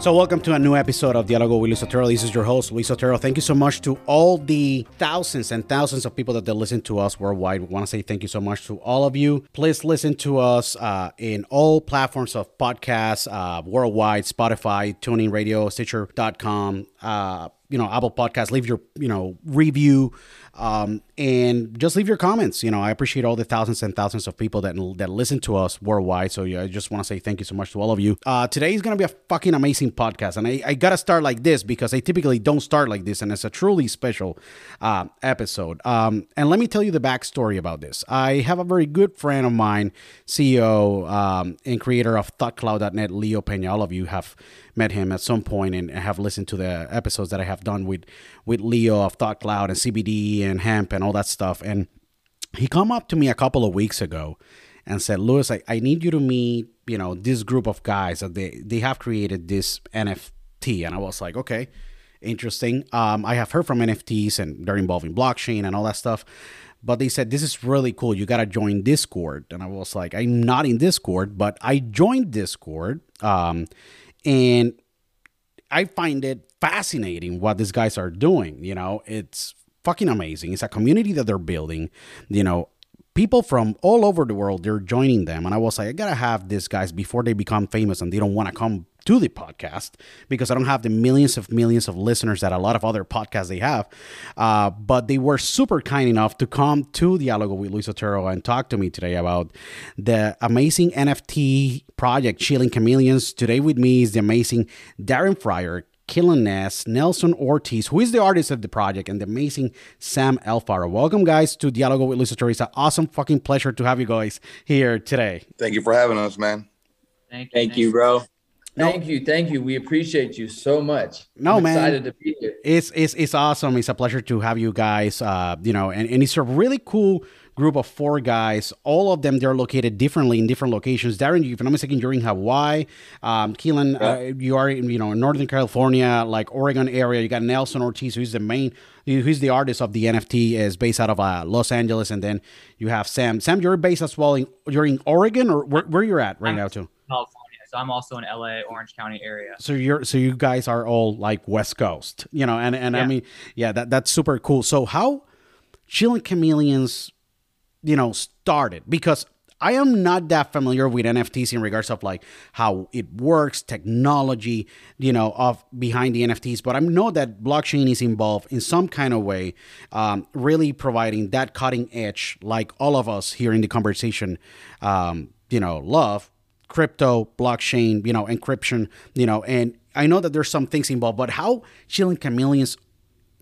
So, welcome to a new episode of Diálogo with Luis Otero. This is your host, Luis Otero. Thank you so much to all the thousands and thousands of people that, that listen to us worldwide. We want to say thank you so much to all of you. Please listen to us uh, in all platforms of podcasts uh, worldwide Spotify, TuneIn Radio, Stitcher.com, uh, you know, Apple Podcasts. Leave your, you know, review. Um, and just leave your comments. You know, I appreciate all the thousands and thousands of people that that listen to us worldwide. So yeah, I just want to say thank you so much to all of you. Uh, today is gonna be a fucking amazing podcast, and I, I gotta start like this because I typically don't start like this, and it's a truly special uh, episode. Um, and let me tell you the backstory about this. I have a very good friend of mine, CEO um, and creator of ThoughtCloud.net, Leo Pena. All of you have met him at some point and have listened to the episodes that I have done with with Leo of ThoughtCloud and CBD and hemp and all that stuff. And he come up to me a couple of weeks ago and said, Luis, I, I need you to meet, you know, this group of guys that they, they have created this NFT. And I was like, okay, interesting. Um, I have heard from NFTs and they're involving blockchain and all that stuff. But they said, this is really cool. You got to join Discord. And I was like, I'm not in Discord, but I joined Discord. Um, and I find it fascinating what these guys are doing. You know, it's fucking amazing. It's a community that they're building. You know, people from all over the world they're joining them, and I was like, I gotta have these guys before they become famous and they don't want to come to the podcast because I don't have the millions of millions of listeners that a lot of other podcasts they have. Uh, but they were super kind enough to come to Dialogo with Luis Otero and talk to me today about the amazing NFT project, Chilling Chameleons. Today with me is the amazing Darren Fryer, Killen Ness, Nelson Ortiz, who is the artist of the project, and the amazing Sam Alfaro. Welcome, guys, to Dialogo with Luis Otero. It's an awesome fucking pleasure to have you guys here today. Thank you for having us, man. Thank you, Thank you, bro. Thank you, thank you. We appreciate you so much. No, I'm man. Excited to be here. It's it's it's awesome. It's a pleasure to have you guys. Uh, you know, and, and it's a really cool group of four guys. All of them they're located differently in different locations. Darren, if I'm not mistaken, you're in Hawaii. Um, Keelan, uh, you are in you know in Northern California, like Oregon area. You got Nelson Ortiz, who's the main, who's the artist of the NFT, is based out of uh, Los Angeles, and then you have Sam. Sam, you're based as well in you're in Oregon or where, where you're at right I'm- now too. California. So I'm also in LA, Orange County area. So you're so you guys are all like West Coast, you know, and and I mean, yeah, that that's super cool. So how Chilling Chameleons, you know, started because I am not that familiar with NFTs in regards of like how it works, technology, you know, of behind the NFTs. But I know that blockchain is involved in some kind of way, um, really providing that cutting edge, like all of us here in the conversation, um, you know, love crypto, blockchain, you know, encryption, you know, and I know that there's some things involved, but how Chilling Chameleons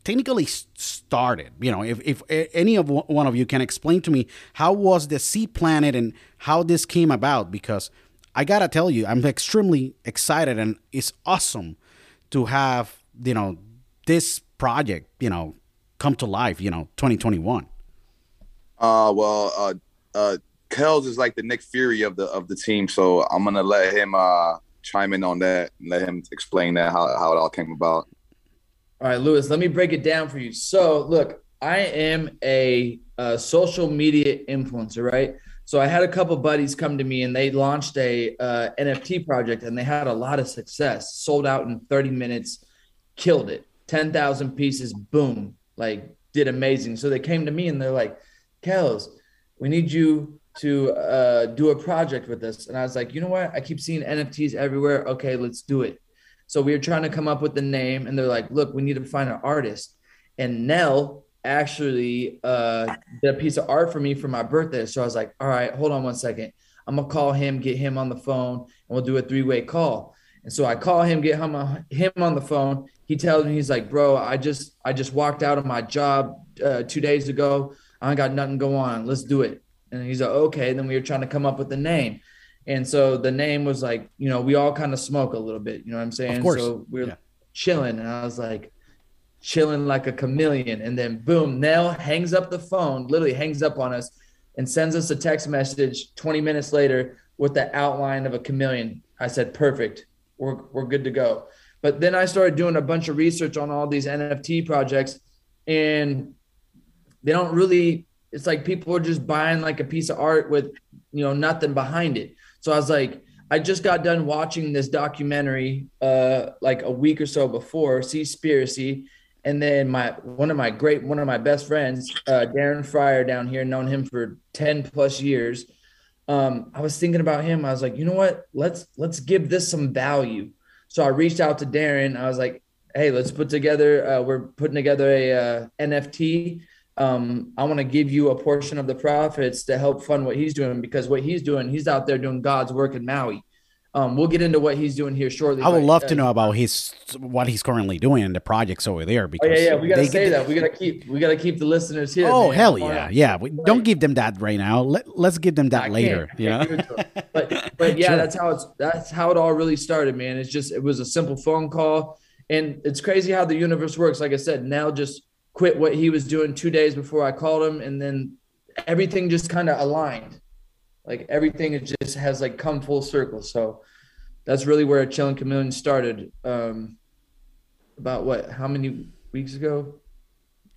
technically started, you know, if, if any of one of you can explain to me how was the seed planted and how this came about, because I gotta tell you, I'm extremely excited and it's awesome to have, you know, this project, you know, come to life, you know, 2021. Uh, well, uh, uh, Kels is like the Nick Fury of the of the team, so I'm gonna let him uh chime in on that and let him explain that how how it all came about. All right, Luis, let me break it down for you. So, look, I am a, uh social media influencer, right? So, I had a couple buddies come to me and they launched a uh, NFT project and they had a lot of success. Sold out in 30 minutes, killed it. 10,000 pieces, boom, like did amazing. So, they came to me and they're like, Kels, we need you to uh, do a project with us. And I was like, you know what? I keep seeing NFTs everywhere. Okay, let's do it. So we were trying to come up with the name, and they're like, "Look, we need to find an artist." And Nell actually uh, did a piece of art for me for my birthday. So I was like, "All right, hold on one second. I'm gonna call him, get him on the phone, and we'll do a three-way call." And so I call him, get him on, him on the phone. He tells me he's like, "Bro, I just I just walked out of my job uh, two days ago. I ain't got nothing going on. Let's do it." And he's like, "Okay." Then we were trying to come up with the name. And so the name was like, you know, we all kind of smoke a little bit, you know what I'm saying? Of course. So we are Yeah. chilling, and I was like, chilling like a chameleon. And then boom, Nell hangs up the phone, literally hangs up on us, and sends us a text message 20 minutes later with the outline of a chameleon. I said, perfect, we're we're good to go. But then I started doing a bunch of research on all these NFT projects, and they don't really. It's like people are just buying like a piece of art with you know nothing behind it. So I was like, I just got done watching this documentary uh like a week or so before, Seaspiracy, and then my one of my great one of my best friends, uh, Darren Fryer down here, known him for 10 plus years. Um, I was thinking about him. I was like, you know what? Let's let's give this some value. So I reached out to Darren. I was like, hey, let's put together. Uh, we're putting together a uh, NFT. Um, I want to give you a portion of the profits to help fund what he's doing because what he's doing, he's out there doing God's work in Maui. Um, we'll get into what he's doing here shortly. I would love uh, to know about his what he's currently doing in the projects over there Oh because yeah, yeah. We gotta say that. We gotta keep. We gotta keep the listeners here. Oh man. hell yeah, yeah. We, don't give them that right now. Let Let's give them that I later. can't. You know. can't give it to 'em. But but yeah, Sure. that's how it's that's how it all really started, man. It's just it was a simple phone call, and it's crazy how the universe works. Like I said, now just quit what he was doing two days before I called him, and then everything just kind of aligned. Like everything it just has like come full circle. So that's really where Chilling Chameleon started. Um, about what? How many weeks ago?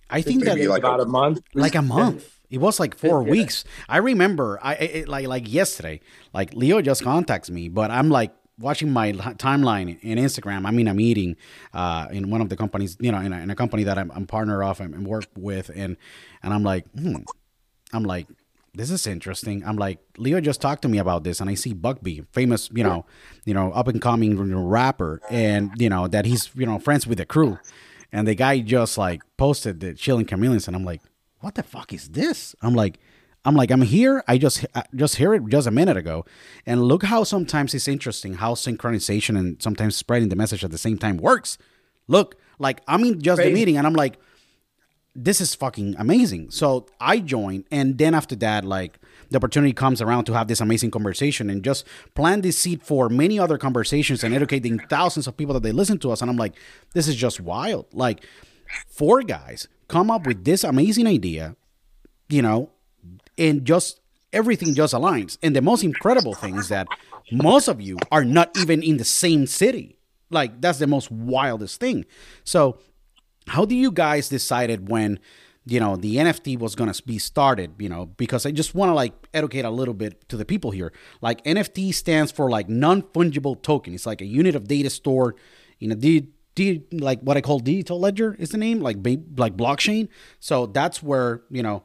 I think that like About a month. like a month. It was like four Yeah. weeks. I remember. I it, like like yesterday. Like Leo just contacts me, but I'm like watching my timeline in Instagram. I mean, I'm eating uh, in one of the companies, you know, in a, in a company that I'm, I'm partner of and, work with, and and I'm like, hmm. I'm like, this is interesting. I'm like, Leo just talked to me about this, and I see Buckby, famous, you know, you know, up and coming rapper, and you know that he's you know friends with the crew, and the guy just like posted the chilling chameleons, and I'm like, what the fuck is this? I'm like. I'm like I'm here. I just I just hear it just a minute ago, and look how sometimes it's interesting how synchronization and sometimes spreading the message at the same time works. Look, like I'm in just Crazy. the meeting, and I'm like, this is fucking amazing. So I joined, and then after that, like the opportunity comes around to have this amazing conversation and just plant this seed for many other conversations and educating thousands of people that they listen to us. And I'm like, this is just wild. Like, four guys come up with this amazing idea, you know, and just everything just aligns. And the most incredible thing is that most of you are not even in the same city. Like, that's the most wildest thing. So, how do you guys decided when you know the nft was to be started you know because i just want to like educate a little bit to the people here like nft stands for like non-fungible token it's like a unit of data stored in a like what i call digital ledger is the name like like blockchain so that's where you know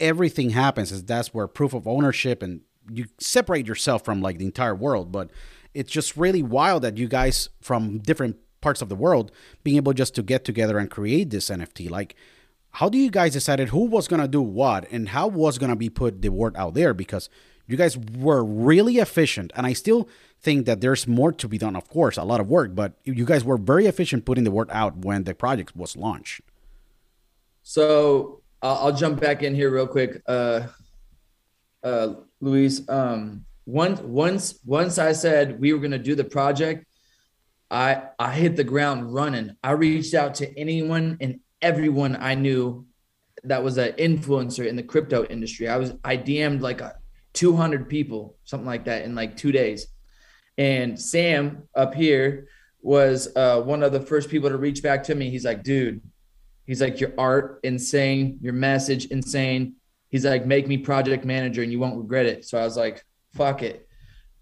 everything happens is that's where proof of ownership and you separate yourself from like the entire world. But it's just really wild that you guys from different parts of the world being able just to get together and create this nft like how do you guys decided who was going to do what and how was going to be put the word out there? Because you guys were really efficient and i still think that there's more to be done of course a lot of work but you guys were very efficient putting the word out when the project was launched. So I'll, I'll jump back in here real quick, uh, uh, Luis. Um, once once once I said we were going to do the project, I I hit the ground running. I reached out to anyone and everyone I knew that was an influencer in the crypto industry. I was I DM'd like a 200 people, something like that, in like two days. And Sam up here was uh, one of the first people to reach back to me. He's like, dude, he's like, your art insane, your message insane. He's like, make me project manager and you won't regret it. So I was like, fuck it.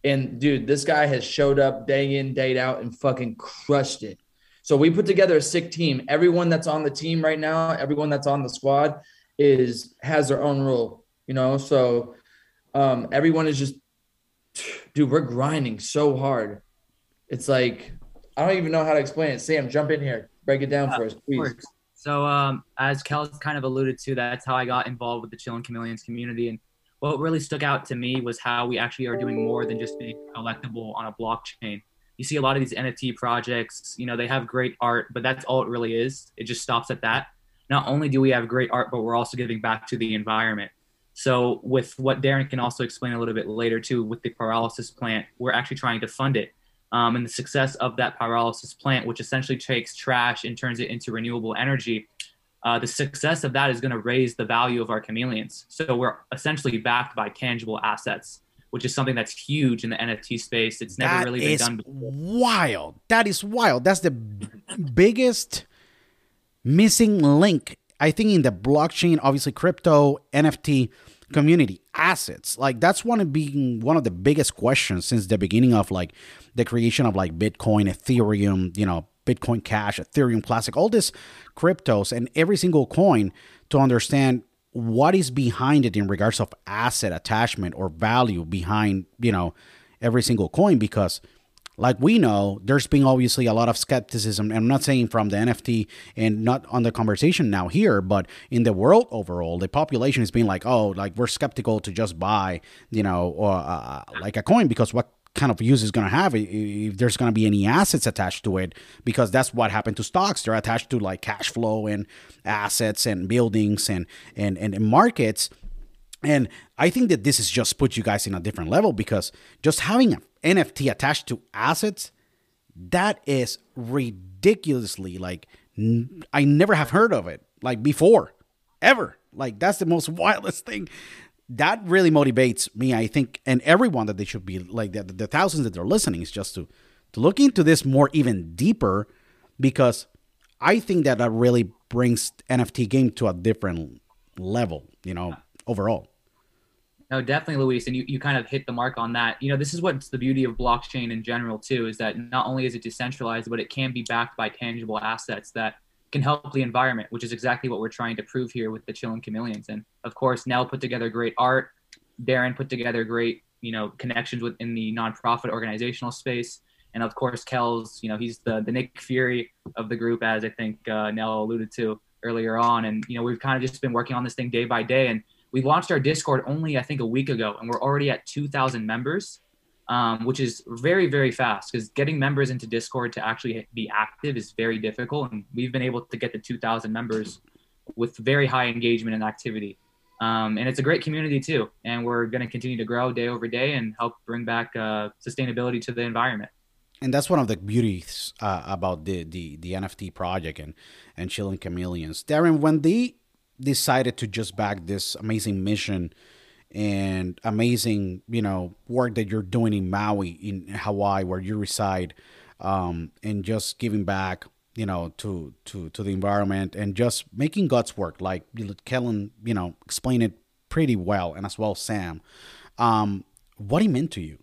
And dude, this guy has showed up day in, day out and fucking crushed it. So we put together a sick team. Everyone that's on the team right now, everyone that's on the squad is has their own role, you know. So um, everyone is just, dude, we're grinding so hard. It's like I don't even know how to explain it. Sam, jump in here, break it down for us, please. So, um, as Kel's kind of alluded to, that's how I got involved with the Chillin' Chameleons community. And what really stuck out to me was how we actually are doing more than just being collectible on a blockchain. You see a lot of these NFT projects, you know, they have great art, but that's all it really is. It just stops at that. Not only do we have great art, but we're also giving back to the environment. So, with what Darren can also explain a little bit later too, with the pyrolysis plant, we're actually trying to fund it. Um, and the success of that pyrolysis plant, which essentially takes trash and turns it into renewable energy, uh, the success of that is going to raise the value of our chameleons. So we're essentially backed by tangible assets, which is something that's huge in the NFT space. It's never That really been done before. wild that is wild that's the biggest missing link i think in the blockchain obviously crypto nft community assets like that's one of being one of the biggest questions since the beginning of like the creation of like bitcoin ethereum you know bitcoin cash ethereum classic all this cryptos and every single coin to understand what is behind it in regards of asset attachment or value behind you know every single coin because like we know there's been obviously a lot of skepticism i'm not saying from the nft and not on the conversation now here but in the world overall the population is being like oh like we're skeptical to just buy you know or uh, like a coin because what kind of use is going to have if there's going to be any assets attached to it? Because that's what happened to stocks. They're attached to like cash flow and assets and buildings and and and, and markets. And I think that this has just put you guys in a different level because just having an NFT attached to assets, that is ridiculously like n- I never have heard of it like before, ever. Like that's the most wildest thing. That really motivates me, I think, and everyone that they should be like the, the thousands that they're listening is just to to look into this more even deeper because I think that that really brings NFT game to a different level, you know, overall. No, definitely, Luis, and you, you kind of hit the mark on that. You know, this is what's the beauty of blockchain in general too, is that not only is it decentralized, but it can be backed by tangible assets that can help the environment, which is exactly what we're trying to prove here with the Chillin' Chameleons. And of course, Nell put together great art. Darren put together great, you know, connections within the nonprofit organizational space. And of course, Kells, you know, he's the, the Nick Fury of the group, as I think uh, Nell alluded to earlier on. And, you know, we've kind of just been working on this thing day by day. And we launched our Discord only, I think, a week ago, and we're already at 2,000 members um, which is very, very fast because getting members into Discord to actually be active is very difficult. And we've been able to get to 2,000 members with very high engagement and activity. Um, and it's a great community too. And we're going to continue to grow day over day and help bring back uh, sustainability to the environment. And that's one of the beauties uh, about the, the, the NFT project and, and Chillin' Chameleons. Darren, when decided to just back this amazing mission and amazing, you know, work that you're doing in Maui, in Hawaii, where you reside, um, and just giving back, you know, to to to the environment and just making God's work. Like Kellen, you know, explained it pretty well, and as well Sam. Um, what he meant to you?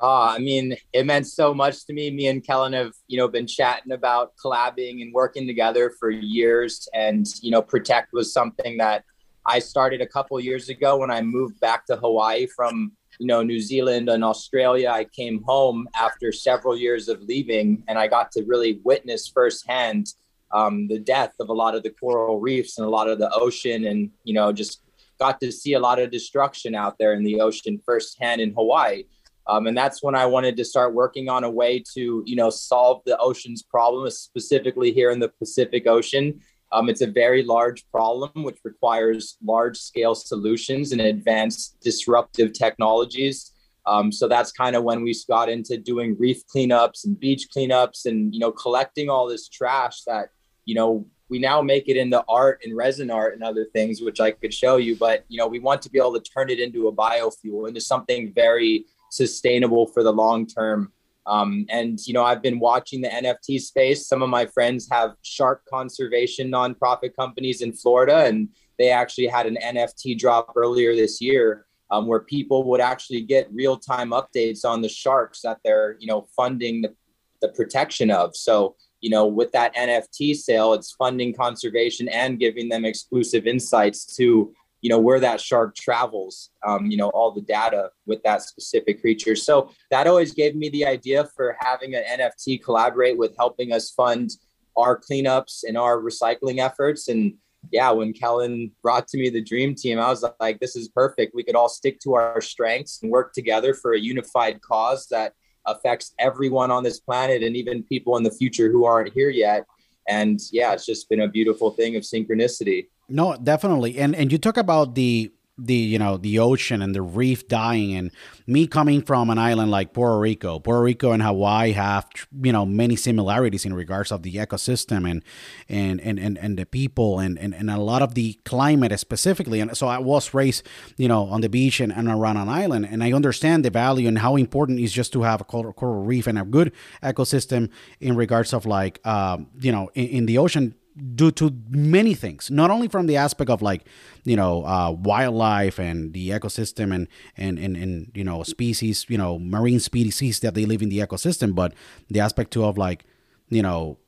Uh, I mean, it meant so much to me. Me and Kellen have, you know, been chatting about collabing and working together for years. And, you know, Protect was something that I started a couple years ago when I moved back to Hawaii from you know New Zealand and Australia. I came home after several years of leaving, and I got to really witness firsthand um, the death of a lot of the coral reefs and a lot of the ocean, and you know just got to see a lot of destruction out there in the ocean firsthand in Hawaii. Um, and that's when I wanted to start working on a way to, you know, solve the ocean's problem, specifically here in the Pacific Ocean. Um, it's a very large problem, which requires large scale solutions and advanced disruptive technologies. Um, so that's kind of when we got into doing reef cleanups and beach cleanups and, you know, collecting all this trash that, you know, we now make it into art and resin art and other things, which I could show you. But, you know, we want to be able to turn it into a biofuel, into something very sustainable for the long term. Um, and you know, I've been watching the NFT space. Some of my friends have shark conservation nonprofit companies in Florida, and they actually had an NFT drop earlier this year um, where people would actually get real time updates on the sharks that they're you know funding the, the protection of. So you know, with that NFT sale, it's funding conservation and giving them exclusive insights to you know where that shark travels um, you know all the data with that specific creature. So that always gave me the idea for having an nft collaborate with helping us fund our cleanups and our recycling efforts. And yeah when kellen brought to me the dream team i was like this is perfect. We could all stick to our strengths and work together for a unified cause that affects everyone on this planet and even people in the future who aren't here yet. And yeah it's just been a beautiful thing of synchronicity no, definitely. And and you talk about the the you know the ocean and the reef dying and me coming from an island like Puerto Rico Puerto Rico and Hawaii have you know many similarities in regards of the ecosystem and and and and, and the people and, and and a lot of the climate specifically. And so I was raised you know on the beach and, and around an island. And I understand the value and how important is just to have a coral, coral reef and a good ecosystem in regards of like um, you know in, in the ocean due to many things not only from the aspect of like you know uh, wildlife and the ecosystem and, and and and you know species you know marine species that they live in the ecosystem but the aspect too of like you know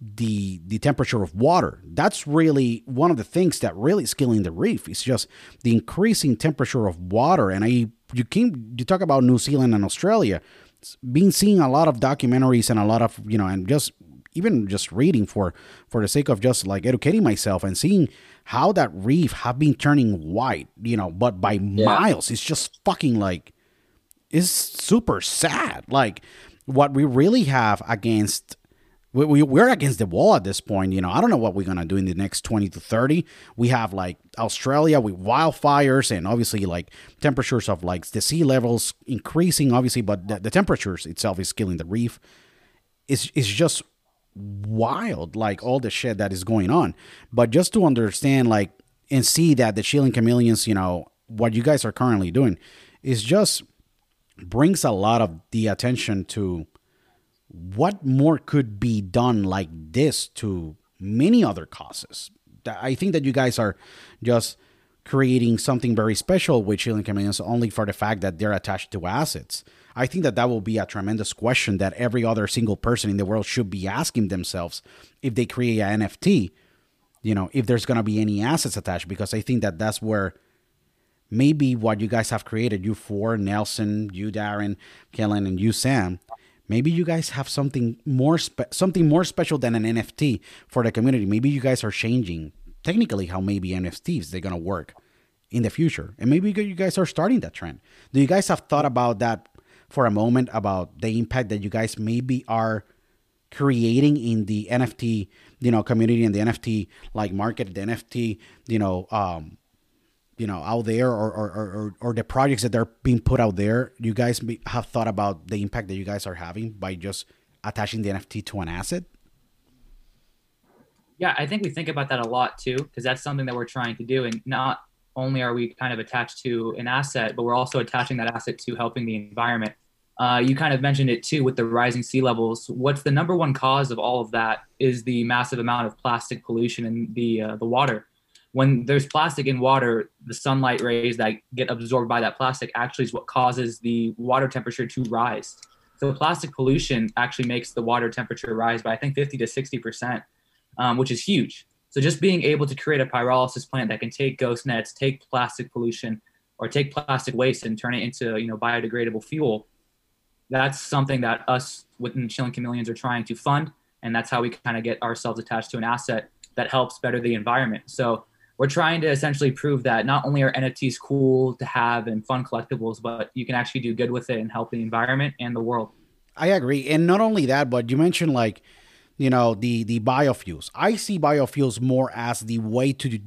the the temperature of water. That's really one of the things that really is killing the reef. It's just the increasing temperature of water. And i you came you talk about new zealand and australia been seeing a lot of documentaries and a lot of you know and just even just reading for for the sake of just like educating myself and seeing how that reef have been turning white, you know, but by yeah. miles. It's just fucking like it's super sad. Like what we really have against we, we, we're against the wall at this point. You know, I don't know what we're going to do in the next 20 to 30. We have like Australia with wildfires and obviously like temperatures of like the sea levels increasing, obviously, but the, the temperatures itself is killing the reef. It's, it's just wild, like all the shit that is going on. But just to understand, like, and see that the Chillin' Chameleons, you know, what you guys are currently doing is just brings a lot of the attention to what more could be done like this to many other causes. I think that you guys are just creating something very special with Chillin' Chameleons only for the fact that they're attached to assets. I think that that will be a tremendous question that every other single person in the world should be asking themselves if they create an NFT. You know, if there's going to be any assets attached, because I think that that's where maybe what you guys have created, you four, Nelson, you Darren, Kellen, and you Sam, maybe you guys have something more spe- something more special than an NFT for the community. Maybe you guys are changing technically how maybe NFTs they're gonna work in the future, and maybe you guys are starting that trend. Do you guys have thought about that for a moment about the impact that you guys maybe are creating in the NFT, you know, community and the NFT like market, the NFT, you know, um, you know, out there or, or, or, or the projects that are being put out there, you guys have thought about the impact that you guys are having by just attaching the NFT to an asset? Yeah, I think we think about that a lot too, because that's something that we're trying to do. And not only are we kind of attached to an asset, but we're also attaching that asset to helping the environment. Uh, you kind of mentioned it too with the rising sea levels. What's the number one cause of all of that is the massive amount of plastic pollution in the uh, the water. When there's plastic in water, the sunlight rays that get absorbed by that plastic actually is what causes the water temperature to rise. So plastic pollution actually makes the water temperature rise by I think 50 to 60 percent, um, which is huge. So just being able to create a pyrolysis plant that can take ghost nets, take plastic pollution, or take plastic waste and turn it into you know biodegradable fuel that's something that us within Chillin' Chameleons are trying to fund, and that's how we kind of get ourselves attached to an asset that helps better the environment. So we're trying to essentially prove that not only are NFTs cool to have and fun collectibles, but you can actually do good with it and help the environment and the world. I agree, and not only that, but you mentioned like, you know, the the biofuels. I see biofuels more as the way to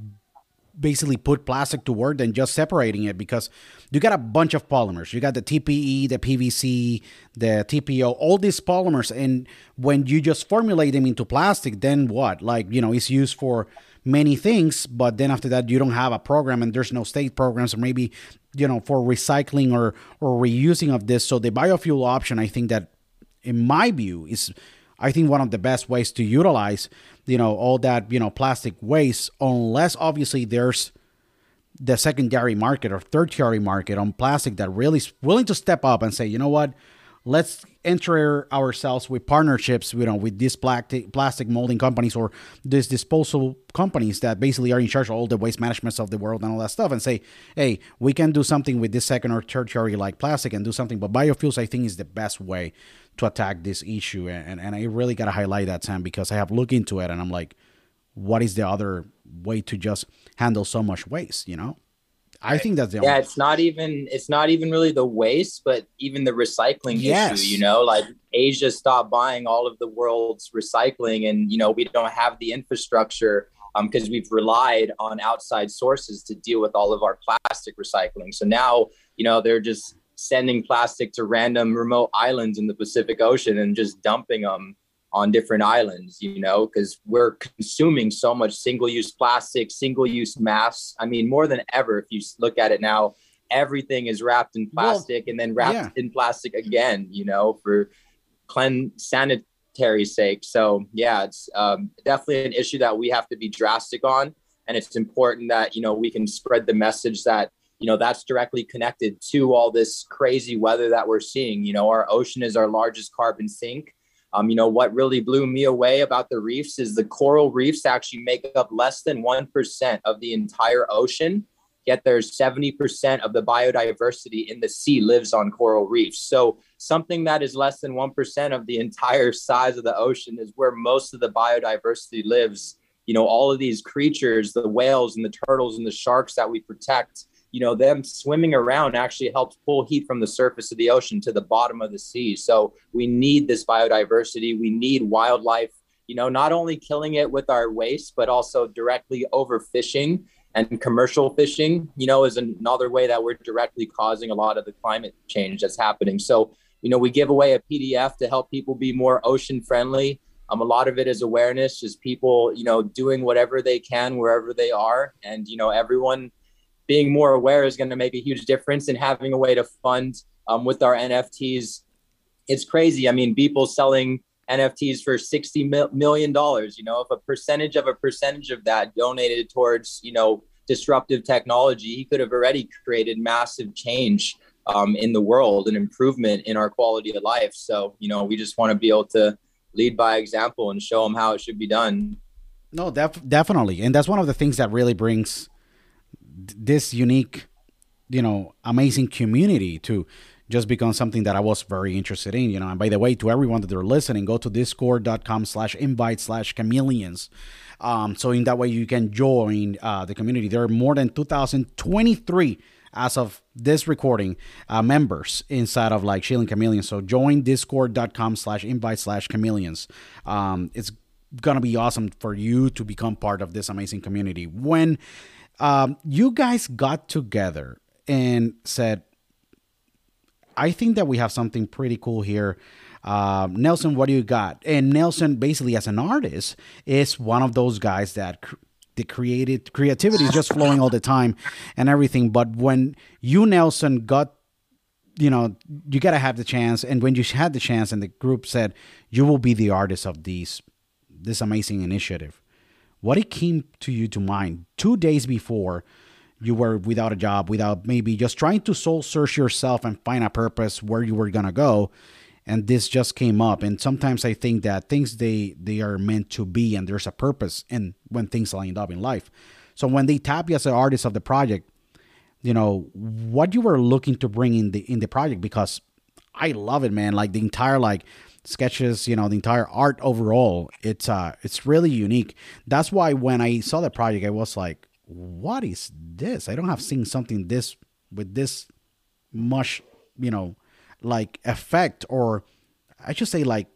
basically put plastic to work than just separating it because you got a bunch of polymers. You got the TPE, the PVC, the TPO, all these polymers. And when you just formulate them into plastic, then what? Like, you know, it's used for many things, but then after that, you don't have a program and there's no state programs or maybe, you know, for recycling or, or reusing of this. So the biofuel option, I think that in my view is I think one of the best ways to utilize, you know, all that, you know, plastic waste, unless obviously there's the secondary market or tertiary market on plastic that really is willing to step up and say, you know what, let's enter ourselves with partnerships, you know, with these plastic plastic molding companies or these disposal companies that basically are in charge of all the waste management of the world and all that stuff, and say, hey, we can do something with this second or tertiary like plastic and do something. But biofuels, I think, is the best way to attack this issue, and and I really gotta highlight that, Sam, because I have looked into it and I'm like, what is the other way to just handle so much waste, you know? I think that's the yeah. Only- it's not even it's not even really the waste, but even the recycling yes. issue. You know, like Asia stopped buying all of the world's recycling, and you know we don't have the infrastructure because um, we've relied on outside sources to deal with all of our plastic recycling. So now you know they're just sending plastic to random remote islands in the Pacific Ocean and just dumping them on different islands, you know, because we're consuming so much single use plastic, single use masks. I mean, more than ever, if you look at it now, everything is wrapped in plastic well, and then wrapped yeah. in plastic again, you know, for clean sanitary sake. So, yeah, it's um, definitely an issue that we have to be drastic on. And it's important that, you know, we can spread the message that, you know, that's directly connected to all this crazy weather that we're seeing. You know, our ocean is our largest carbon sink um, you know, what really blew me away about the reefs is the coral reefs actually make up less than 1% of the entire ocean, yet there's 70% of the biodiversity in the sea lives on coral reefs. So something that is less than 1% of the entire size of the ocean is where most of the biodiversity lives. You know, all of these creatures, the whales and the turtles and the sharks that we protect, you know them swimming around actually helps pull heat from the surface of the ocean to the bottom of the sea. So we need this biodiversity. We need wildlife you know not only killing it with our waste but also directly overfishing and commercial fishing you know is another way that we're directly causing a lot of the climate change that's happening. So you know we give away a pdf to help people be more ocean friendly. Um, a lot of it is awareness just people you know doing whatever they can wherever they are. And you know everyone being more aware is going to make a huge difference and having a way to fund um, with our NFTs. It's crazy. I mean, people selling NFTs for $60 million, you know, if a percentage of a percentage of that donated towards, you know, disruptive technology, he could have already created massive change um, in the world and improvement in our quality of life. So, you know, we just want to be able to lead by example and show them how it should be done. No, def- definitely. And that's one of the things that really brings this unique, you know, amazing community to just become something that I was very interested in, you know. And by the way, to everyone that are listening, go to discord.com slash invite slash chameleons. Um, so in that way you can join uh, the community. There are more than 2023 as of this recording uh, members inside of like Chilling Chameleons. So join discord.com slash invite slash chameleons. Um, it's gonna be awesome for you to become part of this amazing community. When um, you guys got together and said, I think that we have something pretty cool here. Uh, Nelson, what do you got? And Nelson, basically, as an artist, is one of those guys that cr- the created creativity is just flowing all the time and everything. But when you, Nelson, got you know, you got to have the chance. And when you had the chance, and the group said, you will be the artist of these, this amazing initiative, what it came to you to mind two days before you were without a job, without maybe just trying to soul search yourself and find a purpose where you were going to go. And this just came up. And sometimes I think that things they, they are meant to be and there's a purpose and when things lined up in life. So when they tap you as an artist of the project, you know what you were looking to bring in the in the project because I love it, man. Like the entire like sketches, you know, the entire art overall, it's uh it's really unique. That's why when I saw the project, I was like, what is this? I don't have seen something this with this much, you know, like effect or I should say like,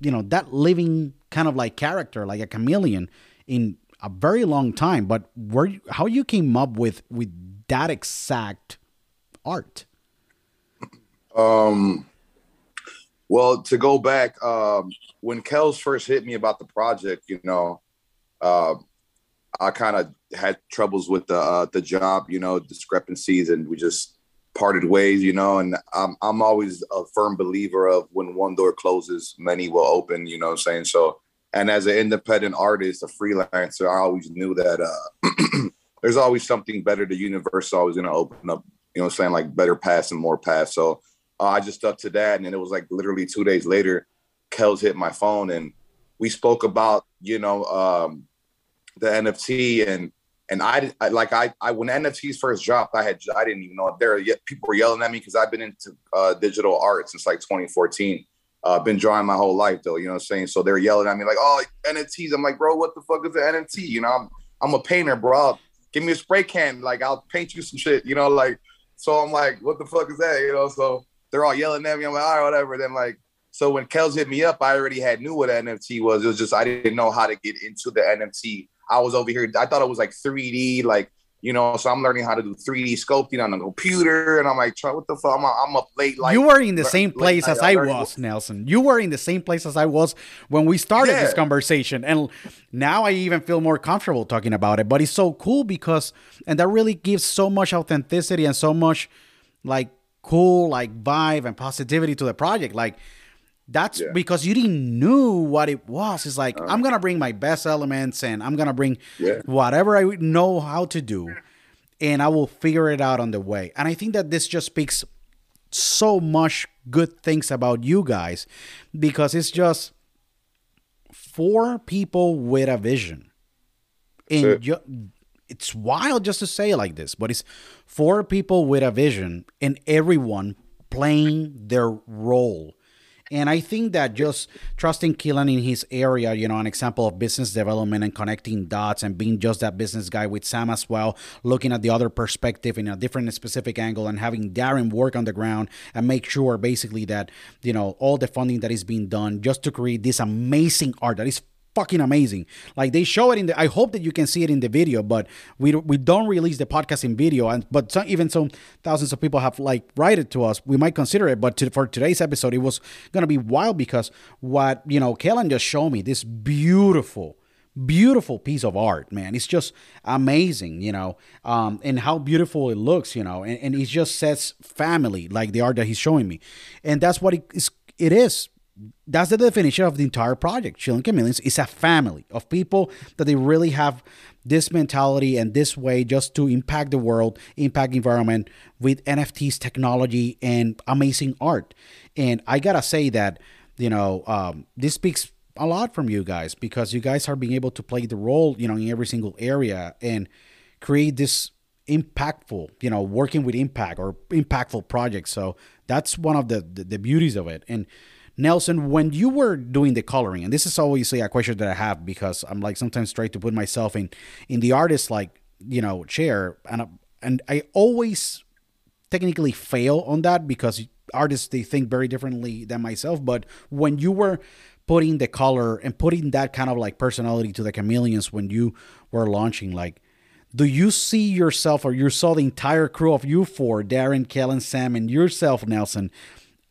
you know, that living kind of like character, like a chameleon in a very long time. But where how you came up with with that exact art? Um, well, to go back, um, when Kels first hit me about the project, you know, uh, I kind of had troubles with the uh, the job, you know, discrepancies, and we just parted ways, you know. And I'm I'm always a firm believer of when one door closes, many will open. You know, what I'm saying so. And as an independent artist, a freelancer, I always knew that uh, there's always something better. The universe is always going to open up, you know, what I'm saying like better paths and more paths. So uh, I just stuck to that. And then it was like literally two days later, Kels hit my phone and we spoke about, you know, um, the NFT and, and I, I like I, I when NFTs first dropped, I had I didn't even know there yet people were yelling at me because I've been into uh, digital art since like 2014. Uh, been drawing my whole life though, you know what I'm saying? So they're yelling at me like, "Oh, NFTs." I'm like, "Bro, what the fuck is an NFT?" You know, I'm I'm a painter, bro. Give me a spray can, like I'll paint you some shit, you know, like. So I'm like, "What the fuck is that?" You know, so they're all yelling at me. I'm like, "All right, whatever." Then like, so when Kels hit me up, I already had knew what NFT was. It was just I didn't know how to get into the NFT. I was over here. I thought it was like 3D, like you know, so I'm learning how to do 3D sculpting on the computer, and I'm like, what the fuck? I'm, I'm up late. Like you were in the same place as I was, Nelson. You were in the same place as I was when we started yeah. this conversation, and now I even feel more comfortable talking about it. But it's so cool because, and that really gives so much authenticity and so much like cool like vibe and positivity to the project. Like that's yeah. because you didn't know what it was. It's like uh, I'm gonna bring my best elements and I'm gonna bring yeah. whatever I know how to do, and I will figure it out on the way. And I think that this just speaks so much good things about you guys because it's just four people with a vision. And you, it's wild just to say like this, but it's four people with a vision and everyone playing their role. And I think that just trusting Keelan in his area, you know, an example of business development and connecting dots and being just that business guy with Sam as well, looking at the other perspective in a different specific angle and having Darren work on the ground and make sure basically that, you know, all the funding that is being done just to create this amazing art that is fucking amazing. Like they show it in the. I hope that you can see it in the video, but we we don't release the podcast in video. And but some, even so, thousands of people have like write it to us. We might consider it, but to, for today's episode, it was gonna be wild because what you know, Kellen just showed me this beautiful beautiful piece of art man it's just amazing you know um and how beautiful it looks you know and, and it just says family like the art that he's showing me and that's what it is it is that's the definition of the entire project. Chilling Chameleons is a family of people that they really have this mentality and this way just to impact the world, impact environment with NFTs technology and amazing art. And I gotta say that you know um, this speaks a lot from you guys because you guys are being able to play the role you know in every single area and create this impactful you know working with impact or impactful projects so that's one of the, the, the beauties of it and Nelson, when you were doing the coloring, and this is obviously a question that I have because I'm like sometimes trying to put myself in in the artist like you know chair, and I, and I always technically fail on that because artists they think very differently than myself. But when you were putting the color and putting that kind of like personality to the chameleons when you were launching, like do you see yourself or you saw the entire crew of you four, Darren, Kellen, Sam, and yourself, Nelson,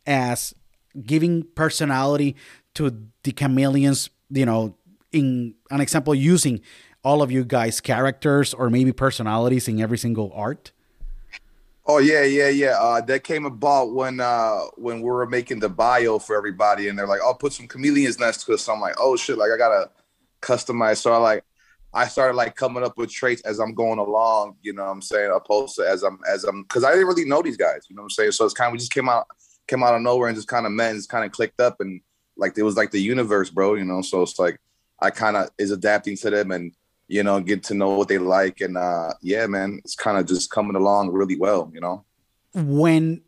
as giving personality to the chameleons, you know, in an example using all of you guys characters or maybe personalities in every single art? Oh yeah, yeah, yeah. Uh, that came about when uh, when we were making the bio for everybody, and they're like, "Oh, put some chameleons next to us." So I'm like, "Oh shit!" Like I gotta customize. So I like I started like coming up with traits as I'm going along. You know, what I'm saying opposed to as I'm as I'm because I didn't really know these guys. You know, what I'm saying. So it's kind of we just came out came out of nowhere and just kind of met and just kind of clicked up and like it was like the universe, bro. You know, so it's like I kind of is adapting to them and you know get to know what they like and uh yeah, man, it's kind of just coming along really well. You know, when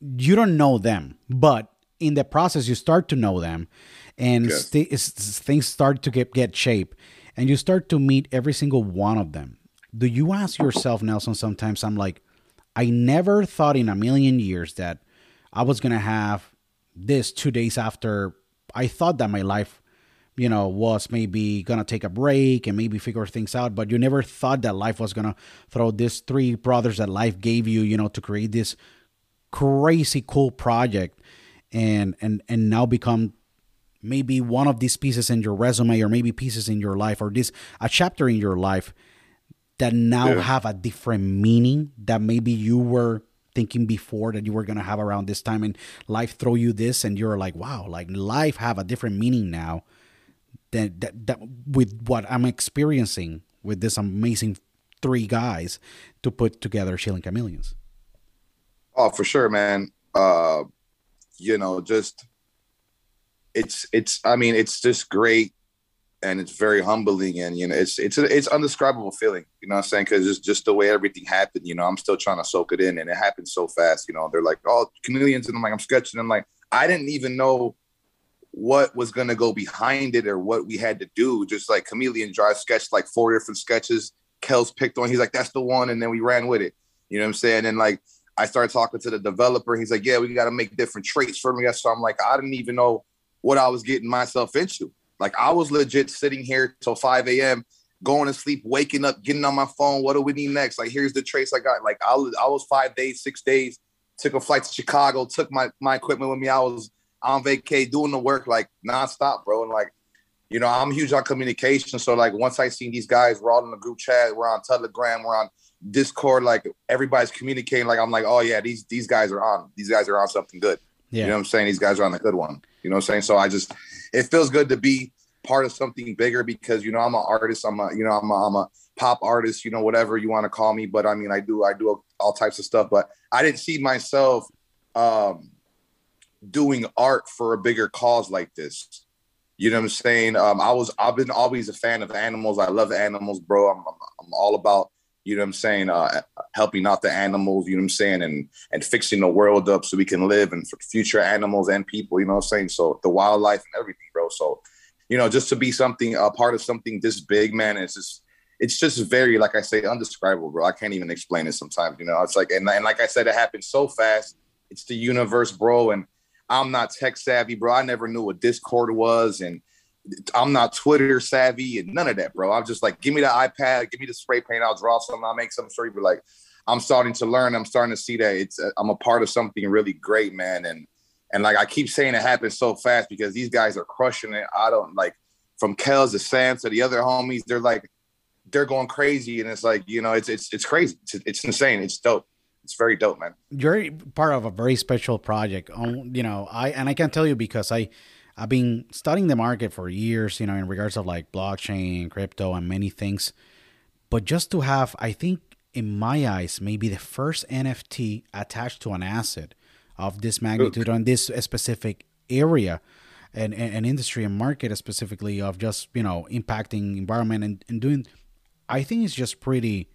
you don't know them, but in the process you start to know them, and Yes. st- things start to get get shape, and you start to meet every single one of them. Do you ask yourself, Nelson? Sometimes I'm like, I never thought in a million years that I was gonna have this two days after I thought that my life, you know, was maybe gonna take a break and maybe figure things out. But you never thought that life was gonna throw these three brothers that life gave you, you know, to create this crazy cool project and and and now become maybe one of these pieces in your resume or maybe pieces in your life or this a chapter in your life that now Yeah. have a different meaning that maybe you were thinking before that you were going to have around this time and life throw you this and you're like wow like life have a different meaning now that, that, that with what i'm experiencing with this amazing three guys to put together Chillin' Chameleons Oh, for sure, man. Uh, you know, just it's it's. I mean, it's just great, and it's very humbling, and you know, it's it's a, it's undescribable feeling. You know what I'm saying? Because it's just the way everything happened. You know, I'm still trying to soak it in, and it happened so fast. You know, they're like, "Oh, chameleons," and I'm like, I'm sketching. I'm like, I didn't even know what was gonna go behind it or what we had to do. Just like chameleon drive sketched like four different sketches. Kel's picked one. He's like, "That's the one," and then we ran with it. You know what I'm saying? And like. I started talking to the developer. He's like, "Yeah, we got to make different traits for me." So I'm like, I didn't even know what I was getting myself into. Like I was legit sitting here till 5 a.m., going to sleep, waking up, getting on my phone. What do we need next? Like, here's the trace I got. Like I was, I was five days, six days. Took a flight to Chicago. Took my my equipment with me. I was on vacay doing the work like nonstop, bro. And like, you know, I'm huge on communication. So like, once I seen these guys, we're all in the group chat. We're on Telegram. We're on Discord. Like everybody's communicating. Like I'm like, oh yeah, these these guys are on. These guys are on something good. yeah You know what I'm saying? These guys are on the good one. You know what I'm saying? So I just, it feels good to be part of something bigger because you know I'm an artist. I'm a, you know, I'm a, I'm a pop artist. You know, whatever you want to call me. But I mean, I do, I do all types of stuff. But I didn't see myself um, doing art for a bigger cause like this. You know what I'm saying? Um, I was, I've been always a fan of animals. I love animals, bro. I'm, I'm, I'm all about, you know what I'm saying, uh, helping out the animals. You know what I'm saying, and and fixing the world up so we can live and for future animals and people. You know what I'm saying? So the wildlife and everything, bro. So, you know, just to be something, a part of something this big, man, it's just. It's just very, like I say, undescribable, bro. I can't even explain it sometimes. You know, it's like, and, and like I said, it happened so fast. It's the universe, bro. And I'm not tech savvy, bro. I never knew what Discord was, and I'm not Twitter savvy and none of that, bro. I'm just like, give me the iPad, give me the spray paint, I'll draw something, I'll make something for you. But like, I'm starting to learn. I'm starting to see that it's uh, I'm a part of something really great, man. And and like I keep saying, it happens so fast because these guys are crushing it. I don't like from Kels to Sam to the other homies. They're like they're going crazy, and it's like you know, it's it's it's crazy. It's, it's insane. It's dope. It's very dope, man. you're part of a very special project. Um, you know, I and I can't tell you because I I've been studying the market for years. You know, in regards of like blockchain, crypto, and many things. but just to have, I think, in my eyes, maybe the first NFT attached to an asset of this magnitude on this specific area and, and, and, industry and market specifically of just you know impacting environment and, and doing i think it's just pretty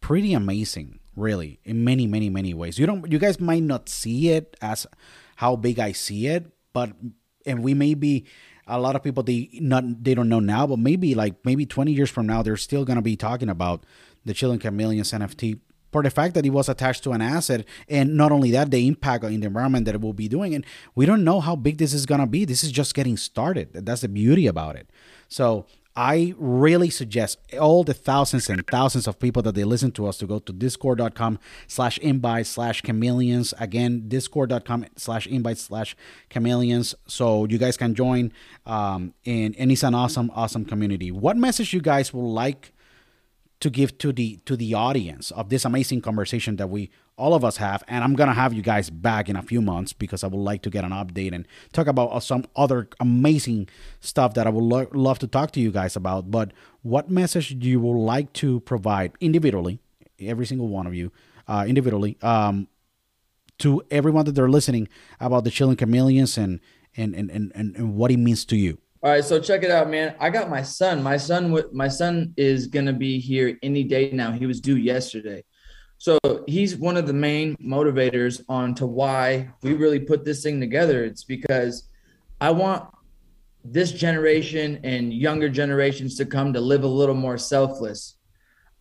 pretty amazing really in many many many ways you don't you guys might not see it as how big i see it but and we may be a lot of people they not they don't know now but maybe like maybe 20 years from now they're still going to be talking about the Chillin' Chameleons nft for the fact that it was attached to an asset and not only that the impact in the environment that it will be doing and we don't know how big this is going to be. This is just getting started. That's the beauty about it. So I really suggest all the thousands and thousands of people that they listen to us to go to discord.com slash invite slash chameleons. Again, discord.com slash invite slash chameleons. So you guys can join. Um, and, and it's an awesome, awesome community. What message you guys would like to give to the to the audience of this amazing conversation that we all of us have and i'm gonna have you guys back in a few months because i would like to get an update and talk about uh, some other amazing stuff that i would lo- love to talk to you guys about but what message do you would like to provide individually every single one of you uh, individually um, to everyone that they're listening about the Chillin' Chameleons and and, and and and what it means to you all right, so check it out, man. I got my son. My son, my son is gonna be here any day now. He was due yesterday, so he's one of the main motivators on to why we really put this thing together. It's because I want this generation and younger generations to come to live a little more selfless,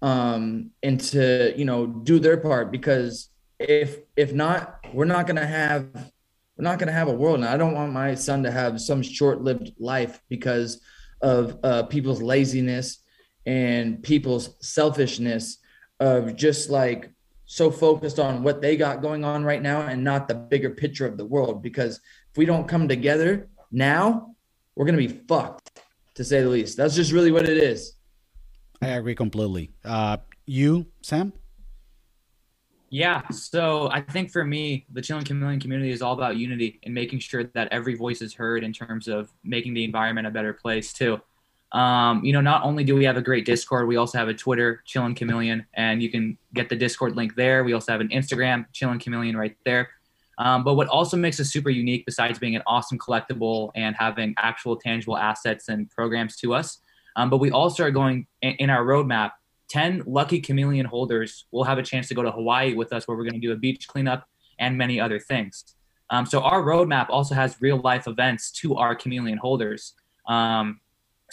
um, and to you know do their part. Because if if not, we're not gonna have we're not going to have a world. And I don't want my son to have some short-lived life because of uh, people's laziness and people's selfishness of just like so focused on what they got going on right now and not the bigger picture of the world. Because if we don't come together now, we're going to be fucked, to say the least. That's just really what it is. I agree completely. Uh, you, Sam? Yeah. So I think for me, the Chillin' Chameleon community is all about unity and making sure that every voice is heard in terms of making the environment a better place too. Um, you know, not only do we have a great Discord, we also have a Twitter, Chillin' Chameleon, and you can get the Discord link there. We also have an Instagram, Chillin' Chameleon, right there. Um, but what also makes us super unique, besides being an awesome collectible and having actual tangible assets and programs to us, um, but we also are going in, in our roadmap 10 lucky chameleon holders will have a chance to go to Hawaii with us where we're going to do a beach cleanup and many other things. Um, so our roadmap also has real life events to our chameleon holders. Um,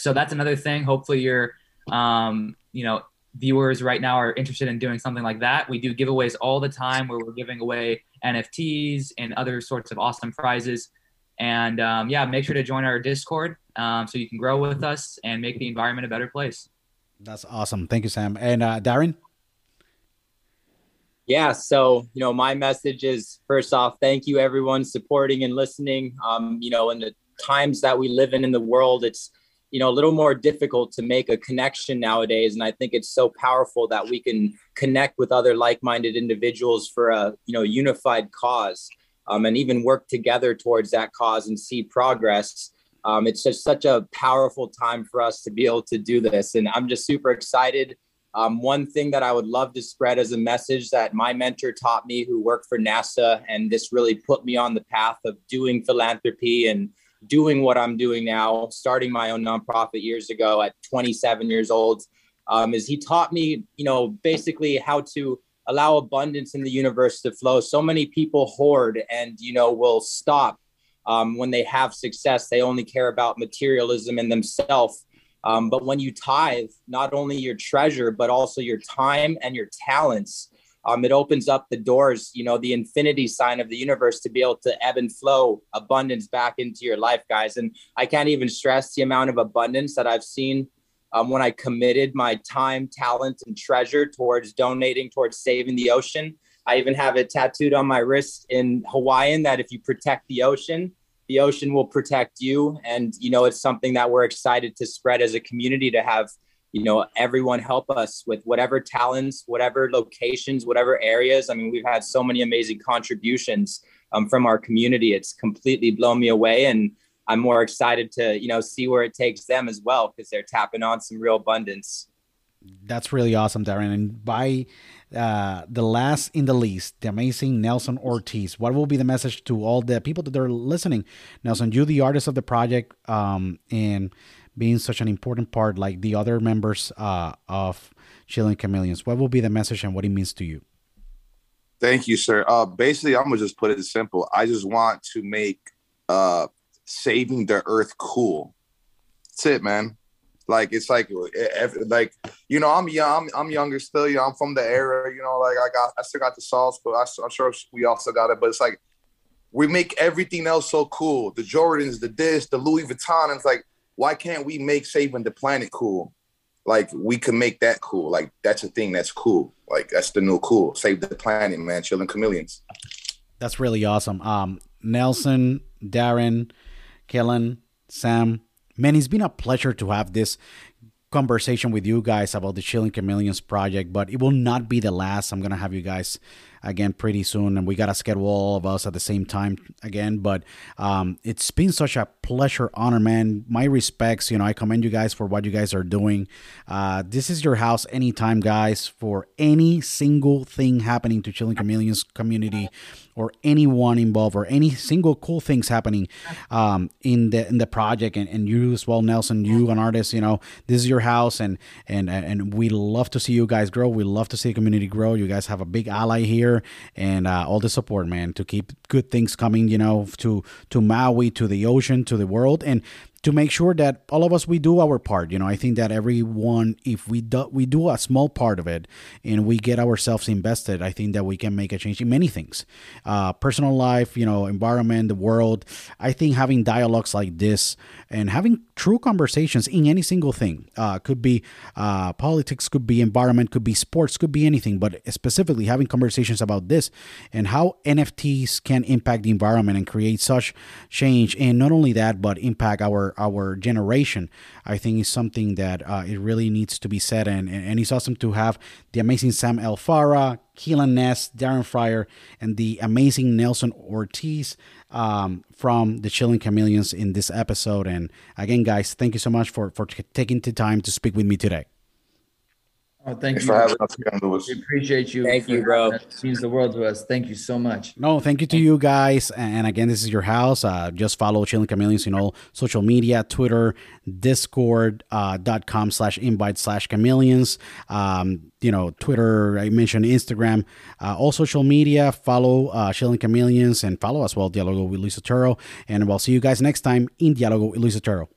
so that's another thing. Hopefully your, um, you know, viewers right now are interested in doing something like that. We do giveaways all the time where we're giving away NFTs and other sorts of awesome prizes. And um, yeah, make sure to join our Discord um, so you can grow with us and make the environment a better place. That's awesome. Thank you, Sam. And uh, Darren? Yeah, so you know, my message is first off, thank you everyone supporting and listening. Um, you know, in the times that we live in in the world, it's you know a little more difficult to make a connection nowadays, and I think it's so powerful that we can connect with other like-minded individuals for a you know unified cause, um, and even work together towards that cause and see progress um, it's just such a powerful time for us to be able to do this. And I'm just super excited. Um, one thing that I would love to spread as a message that my mentor taught me, who worked for NASA, and this really put me on the path of doing philanthropy and doing what I'm doing now, starting my own nonprofit years ago at 27 years old, um, is he taught me, you know, basically how to allow abundance in the universe to flow. So many people hoard and, you know, will stop um, when they have success, they only care about materialism and themselves. Um, but when you tithe, not only your treasure, but also your time and your talents, um, it opens up the doors, you know, the infinity sign of the universe to be able to ebb and flow abundance back into your life, guys. And I can't even stress the amount of abundance that I've seen um, when I committed my time, talent, and treasure towards donating towards saving the ocean. I even have it tattooed on my wrist in Hawaiian that if you protect the ocean, the ocean will protect you. And, you know, it's something that we're excited to spread as a community to have, you know, everyone help us with whatever talents, whatever locations, whatever areas. I mean, we've had so many amazing contributions um, from our community. It's completely blown me away. And I'm more excited to, you know, see where it takes them as well because they're tapping on some real abundance. That's really awesome, Darren. And by uh, the last in the least, the amazing Nelson Ortiz. What will be the message to all the people that are listening? Nelson, you, the artist of the project, um, and being such an important part, like the other members uh, of Chillin' Chameleons. What will be the message and what it means to you? Thank you, sir. Uh, basically, I'm gonna just put it simple. I just want to make uh, saving the earth cool. That's it, man. Like it's like like you know I'm young I'm, I'm younger still you know I'm from the era you know like I got I still got the sauce but I, am sure we also got it but it's like we make everything else so cool the Jordans the this the Louis Vuitton it's like why can't we make saving the planet cool? Like we can make that cool. Like that's a thing that's cool. Like that's the new cool. Save the planet man. Chillin' Chameleons. That's really awesome. Um Nelson Darren Kellen Sam. Man, it's been a pleasure to have this conversation with you guys about the Chillin' Chameleons project, but it will not be the last. I'm gonna have you guys again pretty soon, and we gotta schedule all of us at the same time again. But um, it's been such a pleasure, honor, man. My respects. You know, I commend you guys for what you guys are doing. Uh, this is your house anytime, guys. For any single thing happening to Chillin' Chameleons community or anyone involved or any single cool things happening um, in the in the project and, and you as well nelson you an artist you know this is your house and and and we love to see you guys grow we love to see the community grow you guys have a big ally here and uh, all the support, man, to keep good things coming, you know, to to Maui, to the ocean, to the world, and to make sure that all of us we do our part you know? I think that everyone if we do we do a small part of it and we get ourselves invested i think that we can make a change in many things. Uh, personal life you know environment the world. I think having dialogues like this and having true conversations in any single thing uh, could be uh, politics could be environment could be sports could be anything but specifically having conversations about this and how nfts can impact the environment and create such change. And not only that but impact our our generation, I think is something that uh, it really needs to be said. And, and it's awesome to have the amazing Sam Elfara, Keelan Ness, Darren Fryer, and the amazing Nelson Ortiz um, from the Chillin' Chameleons in this episode. And again, guys, thank you so much for, for taking the time to speak with me today. Oh, thank Thanks you. for having us again, Luis. We appreciate you. Thank you, bro. That means the world to us. Thank you so much. No, thank you to you guys. And again, this is your house. Uh, just follow Chillin' Chameleons in all social media, Twitter, Discord, uh, dot com slash invite slash chameleons. Um, you know, Twitter, I mentioned Instagram, uh, all social media. Follow uh, Chillin' Chameleons and follow as well, Dialogo with Luis Otero. And we'll see you guys next time in Dialogo with Luis Otero.